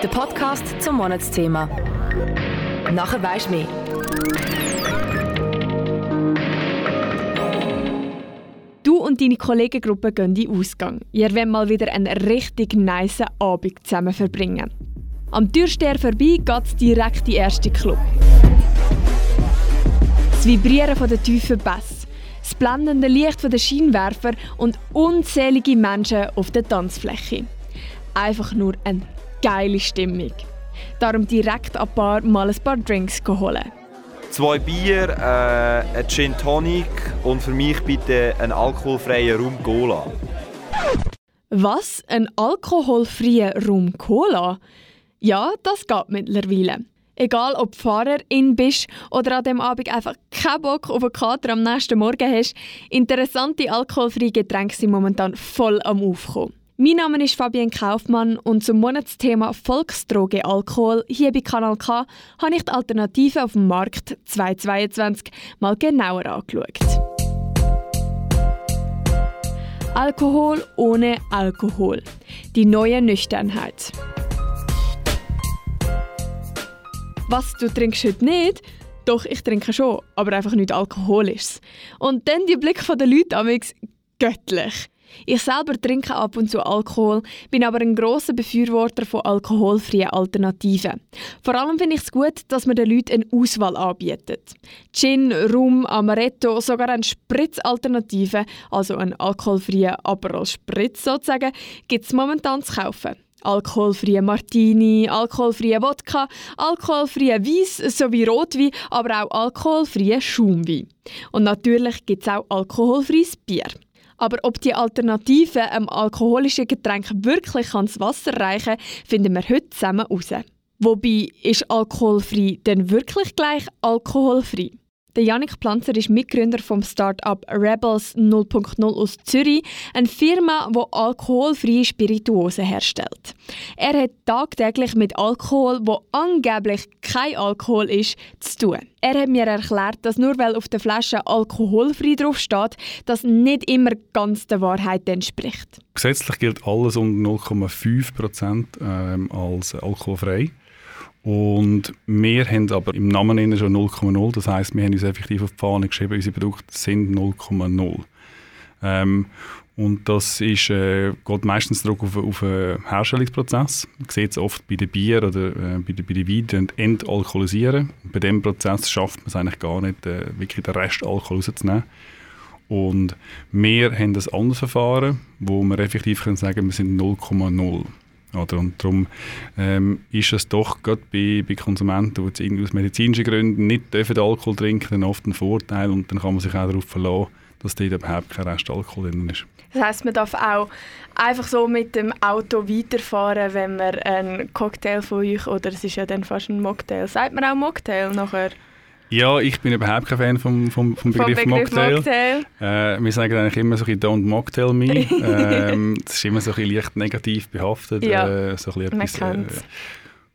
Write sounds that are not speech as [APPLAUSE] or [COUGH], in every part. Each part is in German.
Der Podcast zum Monatsthema. Nachher weisst mehr. Du und deine Kollegengruppe gehen in den Ausgang. Ihr wollt mal wieder einen richtig nice Abend zusammen verbringen. Am Türsteher vorbei geht es direkt in den ersten Club. Das Vibrieren der tiefen Bass, das blendende Licht der Scheinwerfer und unzählige Menschen auf der Tanzfläche. Einfach nur eine geile Stimmung. Darum direkt ab Bar mal ein paar Drinks holen. Zwei Bier, äh, ein Gin Tonic und für mich bitte einen alkoholfreien Rum Cola. Was? Ein alkoholfreier Rum Cola? Ja, das geht mittlerweile. Egal ob Fahrerin bist oder an dem Abend einfach keinen Bock auf einen Kater am nächsten Morgen hast, interessante alkoholfreie Getränke sind momentan voll am Aufkommen. Mein Name ist Fabienne Kaufmann und zum Monatsthema Volksdroge Alkohol hier bei Kanal K habe ich die Alternative auf dem Markt 2022 mal genauer angeschaut. Alkohol ohne Alkohol. Die neue Nüchternheit. Was, du trinkst heute nicht? Doch, ich trinke schon, aber einfach nicht alkoholisch. Und dann die Blick der Leute amix göttlich. Ich selber trinke ab und zu Alkohol, bin aber ein großer Befürworter von alkoholfreien Alternativen. Vor allem finde ich es gut, dass man den Leuten eine Auswahl anbietet. Gin, Rum, Amaretto, sogar eine Spritzalternative, also einen alkoholfreien Aperol Spritz sozusagen, gibt es momentan zu kaufen. Alkoholfreie Martini, alkoholfreie Wodka, alkoholfreie Weiss sowie Rotwein, aber auch alkoholfreie Schaumwein. Und natürlich gibt es auch alkoholfreies Bier. Aber ob die Alternative einem alkoholischen Getränk wirklich ans Wasser reichen finden wir heute zusammen heraus. Wobei, ist alkoholfrei denn wirklich gleich alkoholfrei? Der Janik Planzer ist Mitgründer vom Startup Rebels 0.0 aus Zürich, eine Firma, die alkoholfreie Spirituosen herstellt. Er hat tagtäglich mit Alkohol, wo angeblich kein Alkohol ist, zu tun. Er hat mir erklärt, dass nur weil auf der Flasche alkoholfrei draufsteht, das nicht immer ganz der Wahrheit entspricht. Gesetzlich gilt alles unter 0,5 Prozent ähm, als alkoholfrei. Und wir haben aber im Namen schon 0,0. Das heißt, wir haben uns effektiv auf die Fahne geschrieben, unsere Produkte sind 0,0. Ähm, und das ist, äh, geht meistens zurück auf, auf einen Herstellungsprozess. Man sieht es oft bei den Bier oder äh, bei, den, bei den Weinen, entalkoholisieren. Bei diesem Prozess schafft man es eigentlich gar nicht, äh, wirklich den Rest Alkohol rauszunehmen. Und wir haben ein anderes Verfahren, wo wir effektiv können sagen wir sind 0,0. Oder? Und darum ähm, ist es doch gerade bei, bei Konsumenten, die aus medizinischen Gründen nicht dürfen Alkohol trinken, dann oft ein Vorteil und dann kann man sich auch darauf verlassen, dass dort überhaupt kein Rest Alkohol drin ist. Das heisst, man darf auch einfach so mit dem Auto weiterfahren, wenn man einen Cocktail von euch, oder es ist ja dann fast ein Mocktail, sagt man auch Mocktail nachher? Ja, ich bin überhaupt kein Fan vom, vom, vom Begriff, vom Begriff Mocktail. Mocktail. Äh, wir sagen eigentlich immer so ein «Don't Mocktail me». [LAUGHS] ähm, das ist immer so ein leicht negativ behaftet. Ja, äh, so ein man etwas, äh,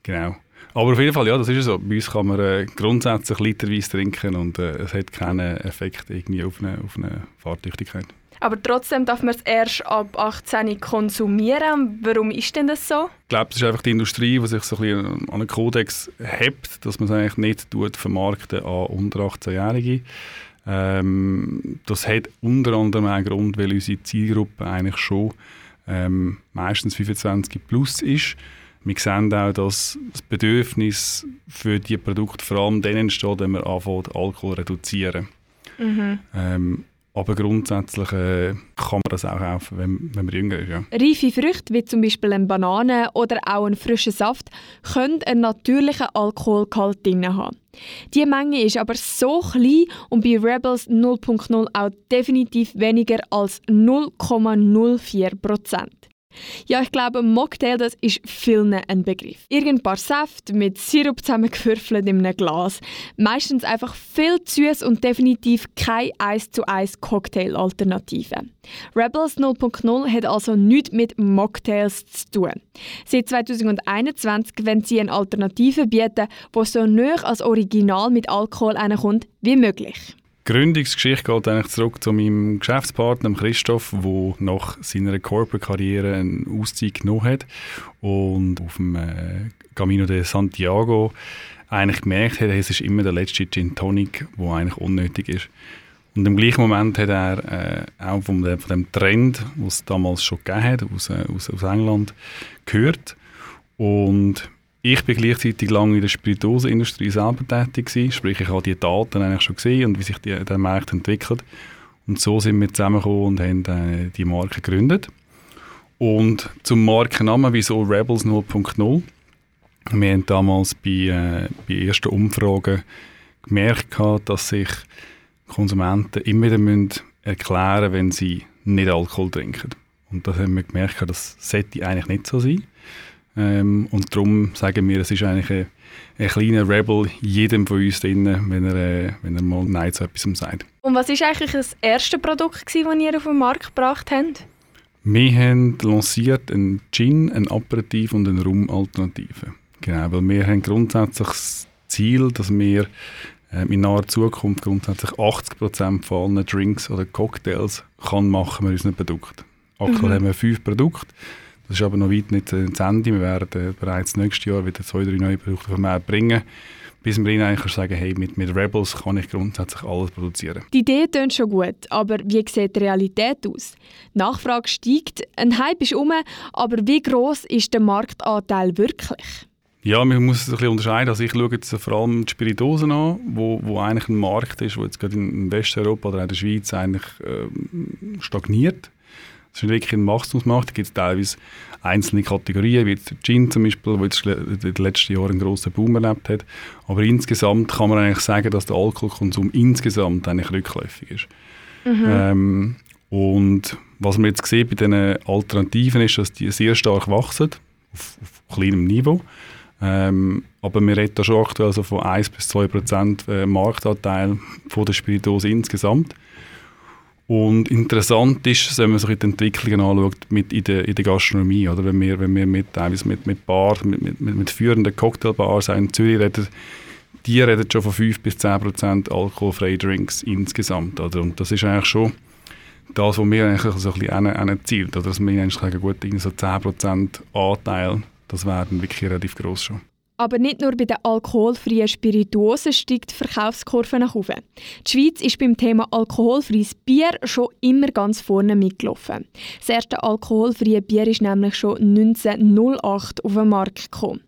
Genau. Aber auf jeden Fall, ja, das ist ja so. Bei uns kann man äh, grundsätzlich literweise trinken und äh, es hat keinen Effekt irgendwie auf eine, auf eine Fahrtüchtigkeit. Aber trotzdem darf man es erst ab 18 konsumieren. Warum ist denn das so? Ich glaube, das ist einfach die Industrie, die sich so ein bisschen an einen Kodex hebt, dass man es eigentlich nicht tut, vermarkten an unter 18-Jährige. Ähm, das hat unter anderem einen Grund, weil unsere Zielgruppe eigentlich schon ähm, meistens 25 plus ist. Wir sehen auch, dass das Bedürfnis für diese Produkte vor allem dann entsteht, wenn man anfängt, Alkohol zu reduzieren. Mhm. Ähm, aber grundsätzlich äh, kann man das auch kaufen, wenn, wenn man jünger ist. Ja. Reife Früchte, wie zum Beispiel eine Banane oder auch ein frischer Saft, können einen natürlichen Alkoholgehalt drin haben. Die Menge ist aber so klein und bei Rebels 0.0 auch definitiv weniger als 0,04 Prozent. Ja, ich glaube, Mocktail das ist vielen ein Begriff. Irgend paar Saft mit Sirup zusammengewürfelt in einem Glas. Meistens einfach viel süß und definitiv keine 1 zu 1 Cocktail-Alternative. Rebels 0.0 hat also nichts mit Mocktails zu tun. Seit 2021 wollen sie eine Alternative bieten, die so nah als Original mit Alkohol kommt wie möglich. Gründungsgeschichte geht eigentlich zurück zu meinem Geschäftspartner Christoph, der nach seiner Corporate-Karriere einen Auszeit genommen hat und auf dem äh, Camino de Santiago eigentlich gemerkt hat, es ist immer der letzte Gin Tonic, der eigentlich unnötig ist. Und im gleichen Moment hat er äh, auch von dem, von dem Trend, den es damals schon gegeben hat, aus, äh, aus, aus England, gehört. Und ich bin gleichzeitig lange in der Spirituosenindustrie selber tätig gewesen, sprich ich habe die Daten eigentlich schon gesehen und wie sich die, der Markt entwickelt. Und so sind wir zusammengekommen und haben äh, die Marke gegründet. Und zum Markennamen, wieso Rebels 0.0? Wir haben damals bei, äh, bei ersten Umfragen gemerkt, dass sich Konsumenten immer wieder müssen erklären wenn sie nicht Alkohol trinken. Und das haben wir gemerkt, das sollte eigentlich nicht so sein. Ähm, und darum sagen wir, es ist eigentlich ein, ein kleiner Rebel jedem von uns drin, wenn er, äh, wenn er mal Nein zu etwas sagt. Und was war eigentlich das erste Produkt, das ihr auf den Markt gebracht habt? Wir haben lanciert einen Gin, ein Aperitif und eine Rum-Alternative. Genau, weil wir haben grundsätzlich das Ziel, dass wir äh, in naher Zukunft grundsätzlich 80% von allen Drinks oder Cocktails kann machen mit unseren Produkten. Aktuell mhm. haben wir fünf Produkte. Das ist aber noch weit nicht äh, zu Ende. Wir werden bereits nächstes Jahr wieder zwei, drei neue Produkte auf den Markt bringen. Bis wir ihnen eigentlich sagen, hey, mit, mit Rebels kann ich grundsätzlich alles produzieren. Die Idee klingt schon gut, aber wie sieht die Realität aus? Die Nachfrage steigt, ein Hype ist um, aber wie groß ist der Marktanteil wirklich? Ja, man muss es ein bisschen unterscheiden. Also ich schaue jetzt vor allem die Spiritosen an, wo, wo eigentlich ein Markt ist, wo jetzt gerade in Westeuropa oder in der Schweiz eigentlich äh, stagniert. Das ist wirklich ein Wachstumsmarkt. Da gibt es teilweise einzelne Kategorien, wie der Gin zum Beispiel, der jetzt in den letzten Jahren einen grossen Boom erlebt hat. Aber insgesamt kann man eigentlich sagen, dass der Alkoholkonsum insgesamt eigentlich rückläufig ist. Mhm. Ähm, und was man jetzt sieht bei diesen Alternativen ist, dass die sehr stark wachsen, auf, auf kleinem Niveau. Ähm, aber wir reden da schon aktuell also von 1 bis 2 Prozent äh, Marktanteil von der Spirituose insgesamt. Und interessant ist, wenn man sich die Entwicklungen anschaut mit in, der, in der Gastronomie, oder? Wenn wir, wenn wir mit, mit, mit Bars, mit, mit, mit führenden Cocktailbars in Zürich reden, die reden schon von 5 bis 10 Prozent alkoholfreie Drinks insgesamt. Oder? Und das ist eigentlich schon das, was wir eigentlich so ein bisschen anzielt. Dass wir eigentlich sagen, gut, so 10 Prozent Anteil, das wäre wirklich relativ gross schon. Aber nicht nur bei den alkoholfreien Spirituosen steigt die Verkaufskurve nach oben. Die Schweiz ist beim Thema alkoholfreies Bier schon immer ganz vorne mitgelaufen. Das erste alkoholfreie Bier ist nämlich schon 1908 auf den Markt gekommen.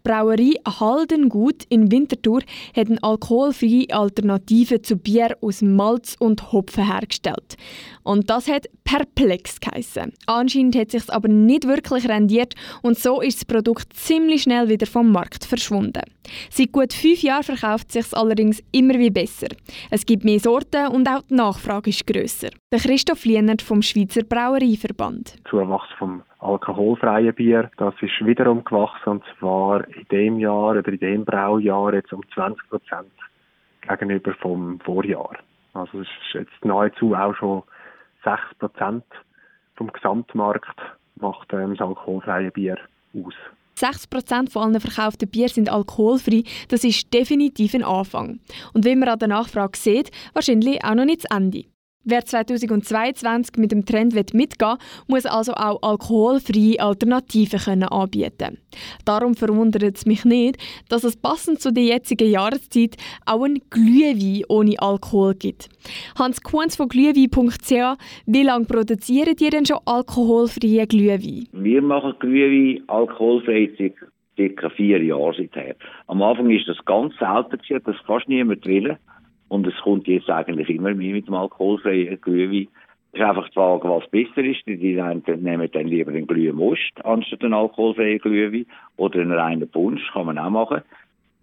Die Brauerei Haldengut in Winterthur hat eine alkoholfreie Alternative zu Bier aus Malz und Hopfen hergestellt. Und das hat perplex geheissen. Anscheinend hat sich aber nicht wirklich rendiert und so ist das Produkt ziemlich schnell wieder vom Markt verschwunden. Seit gut fünf Jahren verkauft sich allerdings immer wie besser. Es gibt mehr Sorten und auch die Nachfrage ist grösser. Der Christoph Lienert vom Schweizer Brauereiverband. Zuwachs vom alkoholfreien Bier, das ist wiederum gewachsen und zwar in dem Jahr oder in dem Braujahr jetzt um 20 Prozent gegenüber vom Vorjahr. Also es ist jetzt nahezu auch schon 6 Prozent vom Gesamtmarkt macht ähm, das alkoholfreie Bier aus. 60% von allen verkauften Bier sind alkoholfrei. Das ist definitiv ein Anfang. Und wie man an der Nachfrage sieht, wahrscheinlich auch noch nicht das Ende. Wer 2022 mit dem Trend mitgehen will, muss also auch alkoholfreie Alternativen können anbieten Darum verwundert es mich nicht, dass es passend zu der jetzigen Jahreszeit auch ein Glühwein ohne Alkohol gibt. Hans Kunz von glühwein.ch, wie lange produzieren ihr denn schon alkoholfreie Glühwein? Wir machen Glühwein alkoholfrei circa vier Jahre seither. Am Anfang ist das ganz selten, dass fast niemand will. Und es kommt jetzt eigentlich immer mehr mit dem alkoholfreien Glühwein. Es ist einfach die Frage, was besser ist. Die, nehmen dann lieber einen Glühmost anstatt einen alkoholfreien Glühwein. Oder einen reinen Punsch kann man auch machen.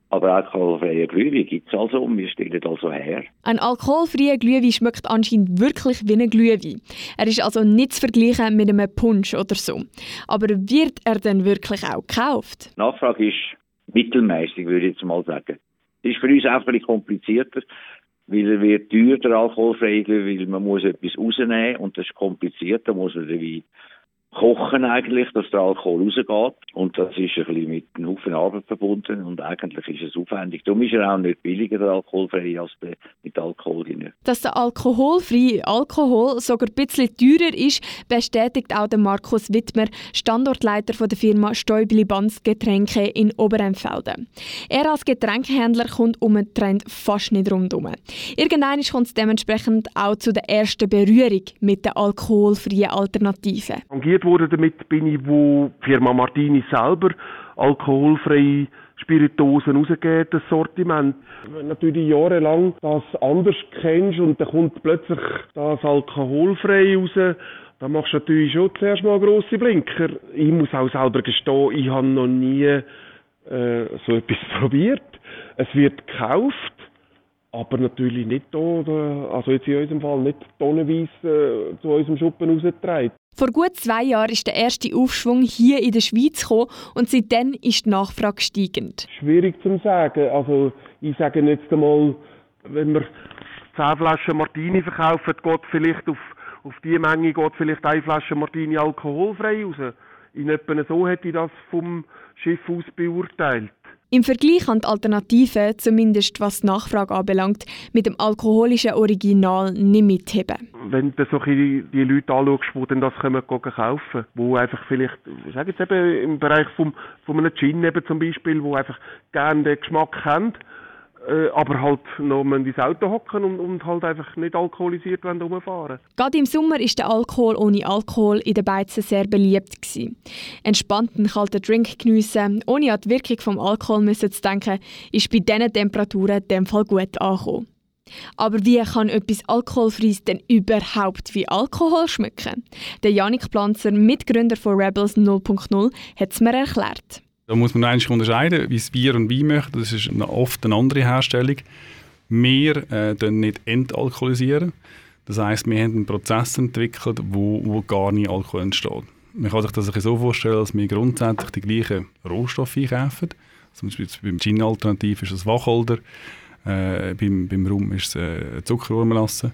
Aber alkoholfreie Glühwein gibt es also und wir stellen also her. Ein alkoholfreier Glühwein schmeckt anscheinend wirklich wie ein Glühwein. Er ist also nicht zu vergleichen mit einem Punsch oder so. Aber wird er denn wirklich auch gekauft? Die Nachfrage ist mittelmäßig, würde ich jetzt mal sagen. Es ist für uns auch ein bisschen komplizierter weil er wird teuer, der alkoholfreie weil man muss etwas rausnehmen und das ist kompliziert, da muss man den kochen eigentlich, dass der Alkohol rausgeht. Und das ist ein bisschen mit einem Haufen Arbeit verbunden und eigentlich ist es aufwendig. Darum ist er auch nicht billiger, der alkoholfrei, als der mit Alkohol drin. Dass der alkoholfreie Alkohol sogar ein bisschen teurer ist, bestätigt auch der Markus Wittmer, Standortleiter von der Firma Stäubli Banz Getränke in Oberempfelden. Er als Getränkehändler kommt um den Trend fast nicht rundherum. Irgendwann kommt es dementsprechend auch zu der ersten Berührung mit der alkoholfreien Alternative. Tangiert wurde damit bin ich, wo Firma Martini selber alkoholfreie Spirituosen rausgeben, das Sortiment. Wenn natürlich jahrelang das anders kennst und dann kommt plötzlich das alkoholfrei raus, dann machst du natürlich schon zuerst mal grosse Blinker. Ich muss auch selber gestehen, ich habe noch nie äh, so etwas [LAUGHS] probiert. Es wird gekauft, aber natürlich nicht hier, also jetzt in unserem Fall nicht tonnenweise äh, zu unserem Schuppen rausgetragen. Vor gut zwei Jahren ist der erste Aufschwung hier in der Schweiz gekommen und seitdem ist die Nachfrage steigend. Schwierig zu sagen. Also ich sage jetzt einmal, wenn wir 10 Flaschen Martini verkaufen, geht vielleicht auf, auf die Menge geht vielleicht eine Flasche Martini alkoholfrei raus. In etwa so hätte ich das vom Schiff aus beurteilt. Im Vergleich an die Alternative, zumindest was die Nachfrage anbelangt, mit dem alkoholischen Original nicht mitheben. Wenn du so die, die Leute anschaust, die dann das können kaufen wo einfach vielleicht, ich sage jetzt eben im Bereich vom, von einem Gin eben zum Beispiel, wo einfach gerne den Geschmack haben, äh, aber halt noch ins Auto hocken und, und, halt einfach nicht alkoholisiert rumfahren Gerade im Sommer ist der Alkohol ohne Alkohol in den Beizen sehr beliebt gewesen. Entspannten kalten Drink geniessen, ohne an die Wirkung vom Alkohol müssen zu denken, ist bei diesen Temperaturen in dem Fall gut angekommen. Aber wie kann etwas Alkoholfreies denn überhaupt wie Alkohol schmecken? Der Janik Planzer, Mitgründer von Rebels 0.0, hat es mir erklärt. Da muss man eigentlich unterscheiden, wie es Bier und Wein machen. Das ist oft eine andere Herstellung. Wir äh, nicht entalkoholisieren. Das heißt, wir haben einen Prozess entwickelt, wo, wo gar nicht Alkohol entsteht. Man kann sich das so vorstellen, dass wir grundsätzlich die gleichen Rohstoffe einkaufen. Zum Beispiel beim Gin-Alternativ ist es Wacholder, äh, beim, beim Rum ist es äh, Zuckerrohrmelasse.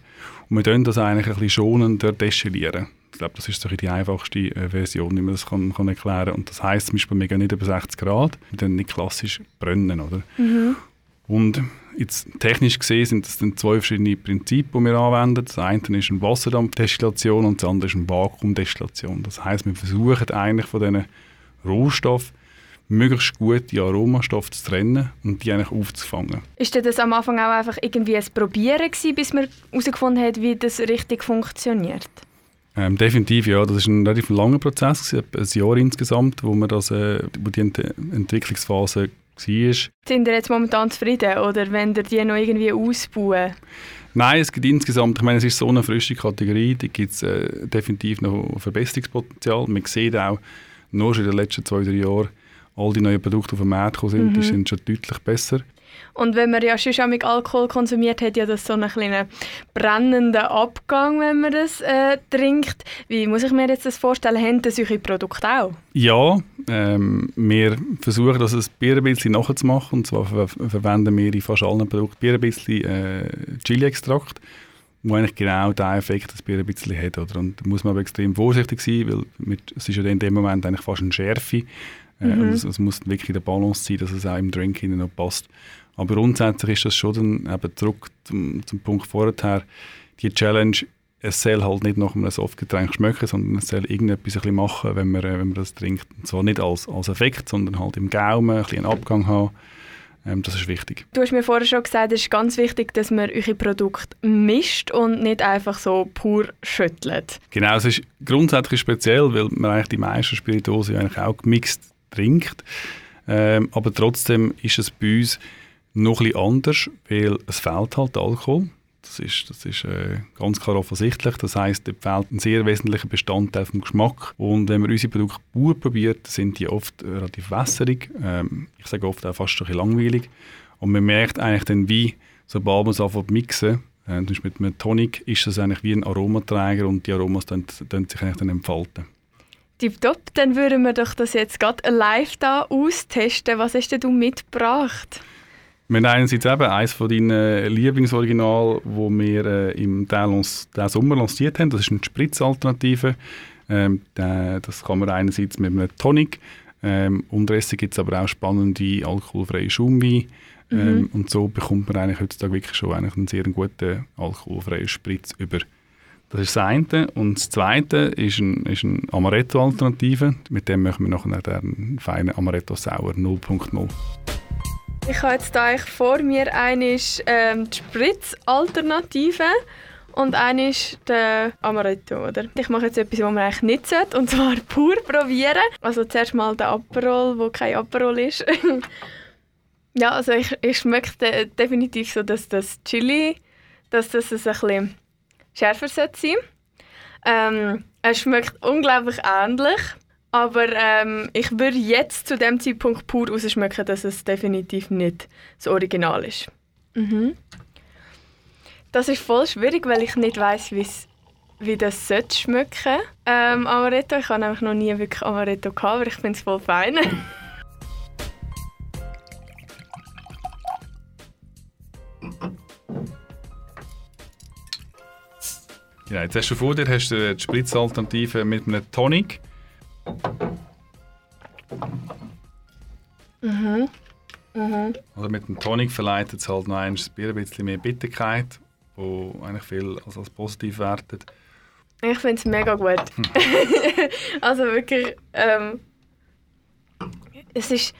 Und wir können das eigentlich ein bisschen schonender destillieren. Ich glaube, das ist so die einfachste äh, Version, wie man das kann, kann erklären kann. Und das heisst zum Beispiel, wir gehen nicht über 60 Grad, wir dann nicht klassisch brennen, oder? Mhm. Und jetzt technisch gesehen sind das dann zwei verschiedene Prinzipien, die wir anwenden. Das eine ist eine Wasserdampfdestillation und das andere ist eine Vakuumdestillation. Das heißt, wir versuchen eigentlich von diesen Rohstoffen möglichst gut die Aromastoffe zu trennen und die eigentlich aufzufangen. Ist das am Anfang auch einfach irgendwie ein Probieren gewesen, bis man herausgefunden hat, wie das richtig funktioniert? Ähm, definitiv, ja. Das ist ein relativ langer Prozess, ein Jahr insgesamt, wo, man das, äh, wo die Ent Entwicklungsphase war. Sind ihr jetzt momentan zufrieden oder wenn ihr die noch irgendwie ausbauen? Nein, es gibt insgesamt, ich meine, es ist so eine frische Kategorie, da gibt es äh, definitiv noch Verbesserungspotenzial. Man sieht auch, nur schon in den letzten zwei, drei Jahren, all die neuen Produkte, auf den Markt gekommen sind, mhm. die sind schon deutlich besser. Und wenn man ja schon mit Alkohol konsumiert, hat ja das so einen kleinen brennenden Abgang, wenn man das äh, trinkt. Wie muss ich mir jetzt das vorstellen? Haben das eure Produkte auch? Ja, ähm, wir versuchen das ein Bier ein bisschen nachzumachen. Und zwar ver verwenden wir in fast allen Produkten Bier ein bisschen äh, Chili-Extrakt wo eigentlich genau der Effekt das Bier ein bisschen hat. Oder? Und da muss man aber extrem vorsichtig sein, weil mit, es ist ja in dem Moment eigentlich fast eine Schärfe. Äh, mhm. es, es, muss wirklich der Balance sein, dass es auch im Drink noch passt. Aber grundsätzlich ist das schon dann eben zurück zum, zum Punkt vorher, die Challenge, es soll halt nicht nach einem Softgetränk schmecken, sondern es soll irgendetwas ein bisschen machen, wenn man, wenn man das trinkt. Und zwar nicht als, als Effekt, sondern halt im Gaumen ein bisschen einen Abgang haben. Ähm, das ist wichtig. Du hast mir vorher schon gesagt, es ist ganz wichtig, dass man eure Produkte mischt und nicht einfach so pur schüttelt. Genau, es ist grundsätzlich speziell, weil man eigentlich die meisten Spirituosen eigentlich auch gemixt trinkt. Ähm, aber trotzdem ist es bei uns noch ein bisschen anders, weil es fehlt halt Alkohol. Das ist, das ist äh, ganz klar offensichtlich. Das heißt, es fehlt ein sehr wesentlicher Bestandteil vom Geschmack. Und wenn man unsere Produkte pur probiert, sind die oft relativ wässerig. Ähm, ich sage oft auch fast ein bisschen langweilig. Und man merkt eigentlich dann, wie, sobald man es anfängt mixen, äh, mit einem Tonic, ist es eigentlich wie ein Aromaträger und die Aromas dann, dann sich eigentlich dann entfalten. Tipptopp, dann würden wir doch das jetzt gerade live da austesten. Was hast denn du mitgebracht? Wir haben einerseits eben eines von deinen Lieblingsoriginal, wo wir äh, im diesen Sommer lanciert haben. Das ist eine Spritzalternative. Ähm, das kann man einerseits mit einem Tonic, ähm, unterdessen gibt es aber auch spannende alkoholfreie Schaumwein. Ähm, mhm. Und so bekommt man eigentlich heutzutage wirklich schon eigentlich einen sehr guten alkoholfreien Spritz über. Das ist das eine. Und das zweite ist, ein, ist eine Amaretto-Alternative. Mit dem machen wir nachher den feinen Amaretto Sauer 0.0. Ich habe jetzt hier vor mir eine ähm, die Spritz-Alternative und eine ist der Amaretto, oder? Ich mache jetzt etwas, was man eigentlich nicht sollte, und zwar [LAUGHS] pur probieren. Also zuerst mal der Aperol, wo kein Aperol ist. [LAUGHS] ja, also ich, ich schmecke definitiv so, dass das Chili, dass das ein bisschen schärfer sein sollte. Ähm, es schmeckt unglaublich ähnlich. Aber ähm, ich würde jetzt zu dem Zeitpunkt pur rausschmecken, dass es definitiv nicht das Original ist. Mhm. Das ist voll schwierig, weil ich nicht weiß, wie das sollte schmecken. Ähm, Amaretto, ich habe nämlich noch nie wirklich Amaretto gehabt, aber ich finde es voll fein. Ja, jetzt hast du vor dir hast du die Spritzalternative mit einem Tonic. Mhm. Oder mit dem Tonic verleitet es halt noch ein Bier ein bisschen mehr Bitterkeit, wo eigentlich viel als, als positiv wertet. Ich finde es mega gut. [LAUGHS] Also wirklich, ähm, es ist,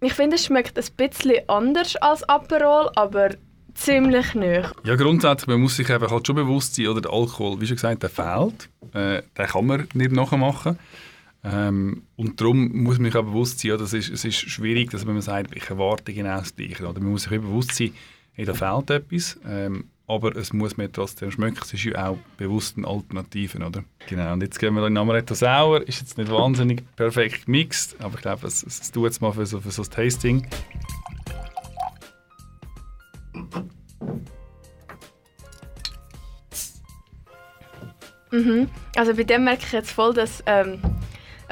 ich finde es schmeckt ein bisschen anders als Aperol, aber ziemlich nah. Ja, grundsätzlich, man muss sich einfach halt schon bewusst sein, oder der Alkohol, wie schon gesagt, der fehlt. Äh, den kann man nicht nachmachen. Ähm, und darum muss man sich auch bewusst sein, ja, das ist, es ist schwierig, dass man sagt, ich erwarte genau das Gleiche. Oder man muss sich bewusst sein, hey, da fehlt etwas, ähm, aber es muss mir trotzdem schmecken. Es ist ja auch bewusst eine Alternative, oder? Genau, und jetzt gehen wir in Amaretto Sauer. Ist jetzt nicht wahnsinnig [LAUGHS] perfekt gemixt, aber ich glaube, es, es tut es mal für so, für so ein Tasting. Mhm. Also bei dem merke ich jetzt voll, dass ähm,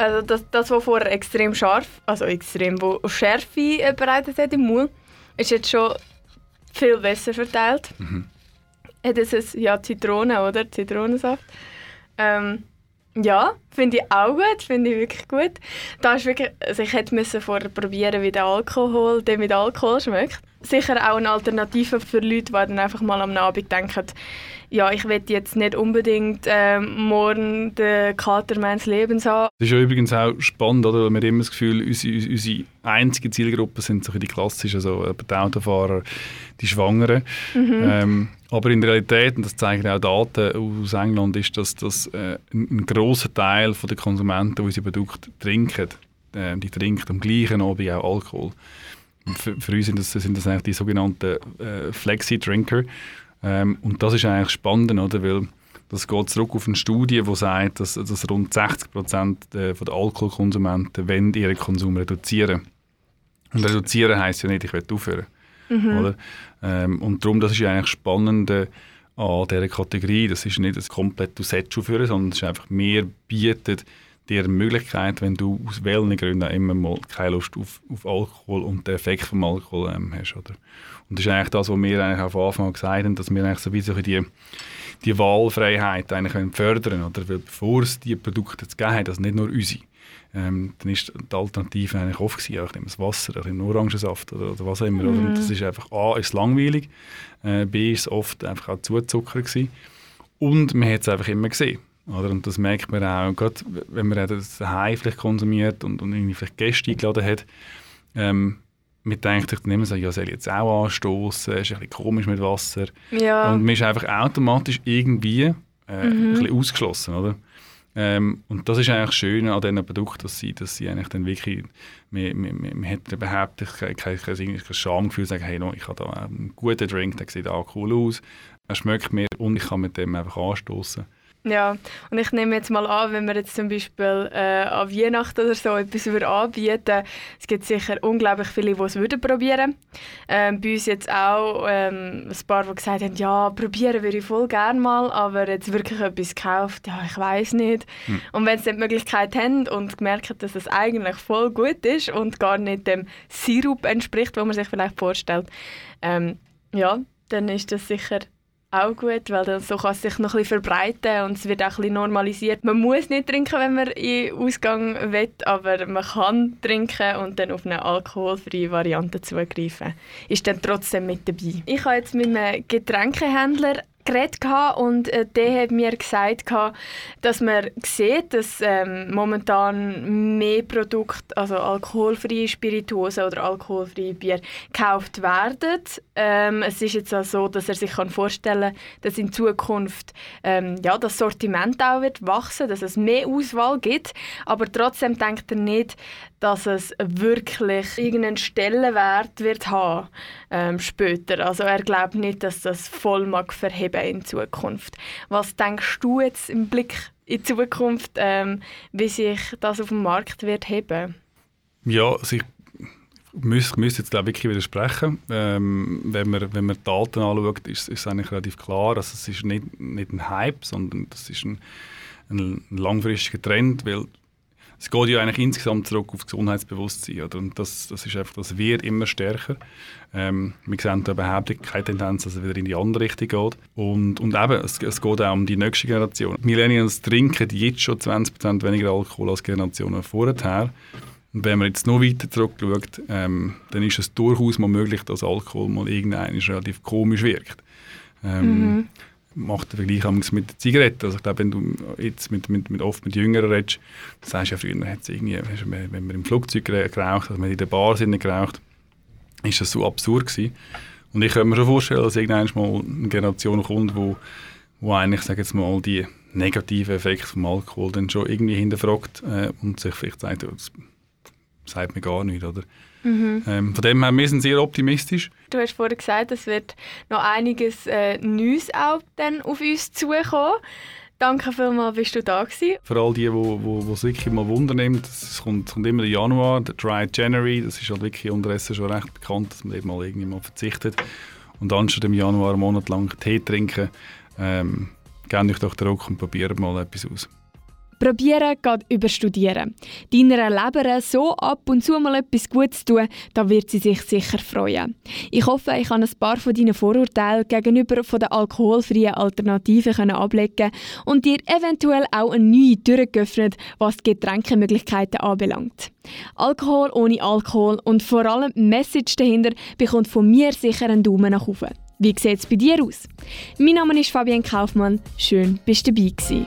also das, das, was vorher extrem scharf, also extrem, wo Schärfe äh, bereitet hat im Mund, ist jetzt schon viel besser verteilt. Mhm. Das ist ja Zitrone, oder? Zitronensaft. Ähm, ja, finde ich auch gut, finde ich wirklich gut. Da ist wirklich, also ich hätte müssen vorher probieren, wie der Alkohol, der mit Alkohol schmeckt. Sicher auch eine Alternative für Leute, die dann einfach mal am Abend denken, ja, ich will jetzt nicht unbedingt äh, morgen den Kater meines Lebens haben. Das ist ja übrigens auch spannend, oder? wir haben immer das Gefühl, unsere, unsere einzige Zielgruppe sind so die klassischen, also die Autofahrer, die Schwangeren. Mhm. Ähm, aber in der Realität, und das zeigen auch Daten aus England, ist, dass, dass äh, ein, grosser Teil der Konsumenten, die unsere Produkte trinken, äh, die trinken am gleichen Abend auch Alkohol. Für, für, uns sind das, sind das eigentlich die sogenannten äh, Flexi-Drinker. Ähm, und das ist eigentlich spannend, oder? weil das geht zurück auf eine Studie, die sagt, dass, dass rund 60 Prozent der, der Alkoholkonsumenten wollen ihren Konsum reduzieren. Und reduzieren heisst ja nicht, ich will aufhören. Mhm. Oder? Ähm, und darum, das ist ja eigentlich spannend an dieser Kategorie. Das ist nicht ein komplett du führen, sondern es ist einfach mehr bietet dir Möglichkeit, wenn du aus welchen Gründen immer mal keine Lust auf, auf Alkohol und den Effekt vom Alkohol ähm, hast. Oder? Und das ist eigentlich das, was wir eigentlich auf Anfang gesagt haben, dass wir eigentlich so wie so die, die Wahlfreiheit eigentlich fördern oder Weil bevor es diese Produkte zu geben hat, also nicht nur unsere, ähm, dann ist die Alternative eigentlich oft gewesen, ich nehme das Wasser, ich nehme Orangensaft oder, oder was auch immer. Mhm. Und das ist einfach, A, ist langweilig, äh, B, ist es oft einfach auch Zuzucker gewesen. Und man hat es einfach immer gesehen. Oder? Und das merkt man auch, gerade wenn man das daheim vielleicht konsumiert und, und irgendwie vielleicht Gäste eingeladen hat, ähm, man denkt sich dann immer so, ja, soll ich jetzt auch anstoßen, ist ein bisschen komisch mit Wasser. Ja. Und man ist einfach automatisch irgendwie äh, mhm. ein bisschen ausgeschlossen, oder? Ähm, und das ist eigentlich schön an diesen Produkten, dass sie, dass sie eigentlich dann wirklich, man, man, man hat überhaupt kein, kein, kein, kein Schamgefühl, sagen, hey, no, ich habe da einen guten Drink, der sieht auch cool aus, er schmeckt mir und ich kann mit dem einfach anstoßen. Ja, und ich nehme jetzt mal an, wenn wir jetzt zum Beispiel äh, an Weihnachten oder so etwas anbieten es gibt sicher unglaublich viele, die es würden probieren ähm, Bei uns jetzt auch ähm, ein paar, die gesagt haben, ja, probieren würde ich voll gerne mal, aber jetzt wirklich etwas gekauft, ja, ich weiß nicht. Hm. Und wenn sie die Möglichkeit haben und gemerkt dass es eigentlich voll gut ist und gar nicht dem Sirup entspricht, wo man sich vielleicht vorstellt, ähm, ja, dann ist das sicher auch gut, weil dann so kann es sich noch ein bisschen verbreiten und es wird auch ein bisschen normalisiert. Man muss nicht trinken, wenn man in Ausgang will, aber man kann trinken und dann auf eine alkoholfreie Variante zugreifen. Ist dann trotzdem mit dabei. Ich habe jetzt mit einem Getränkehändler geredet und äh, der hat mir gesagt, dass man sieht, dass ähm, momentan mehr Produkte, also alkoholfreie Spirituosen oder alkoholfreie Bier, gekauft werden. Ähm, es ist jetzt auch so, dass er sich kann vorstellen kann, dass in Zukunft ähm, ja, das Sortiment auch wird wachsen, dass es mehr Auswahl gibt, aber trotzdem denkt er nicht, dass es wirklich irgendeinen Stellenwert wird haben ähm, später. Also er glaubt nicht, dass das voll mag verheben in Zukunft. Was denkst du jetzt im Blick in Zukunft, ähm, wie sich das auf dem Markt wird heben? Ja, also ich müsste, müsste jetzt wirklich widersprechen. Ähm, wenn, man, wenn man die Daten anschaut, ist, ist es eigentlich relativ klar, dass es ist nicht, nicht ein Hype, sondern das ist ein, ein langfristiger Trend, weil es geht ja eigentlich insgesamt zurück auf das Gesundheitsbewusstsein. Oder? Und das, das, ist einfach, das wird immer stärker. Ähm, wir sehen da überhaupt keine Tendenz, dass es wieder in die andere Richtung geht. Und, und eben, es, es geht auch um die nächste Generation. Millennials trinken jetzt schon 20% weniger Alkohol als Generationen vorher. Und wenn man jetzt noch weiter zurückschaut, ähm, dann ist es durchaus mal möglich, dass Alkohol mal irgendein relativ komisch wirkt. Ähm, mhm macht den Vergleich mit der Zigarette. Also ich glaube, wenn du jetzt mit, mit, mit oft mit Jüngeren redest, das sagst du ja früher, hat's irgendwie, wenn man im Flugzeug geraucht, also man in der Bar sind geraucht, ist das so absurd gewesen. Und ich könnte mir schon vorstellen, dass irgendwann mal eine Generation kommt, wo, wo eigentlich, sage jetzt mal, die negativen Effekte vom Alkohol dann schon irgendwie hinterfragt äh, und sich vielleicht sagt, das sagt mir gar nicht, oder? Mhm. Ähm, von dem her, wir sind sehr optimistisch. Du hast vorhin gesagt, es wird noch einiges äh, Neues auch dann auf uns zukommen. Danke vielmals, bist du da gewesen. Für all die, die es wirklich mal Wunder nimmt, es kommt, kommt, immer der Januar, der Dry January, das ist halt wirklich unterdessen schon recht bekannt, dass man eben mal irgendwie mal verzichtet und anstatt im Januar einen Monat lang Tee trinken, ähm, gebt euch doch den Ruck und probiert mal etwas aus. Probieren geht über Studieren. Deiner Leber so ab und zu mal etwas Gutes tun, da wird sie sich sicher freuen. Ich hoffe, ich kann ein paar von deinen Vorurteilen gegenüber von den alkoholfreien Alternativen ablegen und dir eventuell auch eine neue Tür geöffnet, was die Getränkemöglichkeiten anbelangt. Alkohol ohne Alkohol und vor allem die Message dahinter bekommt von mir sicher einen Daumen nach oben. Wie sieht es bei dir aus? Mein Name ist Fabian Kaufmann. Schön, bist du dabei gewesen.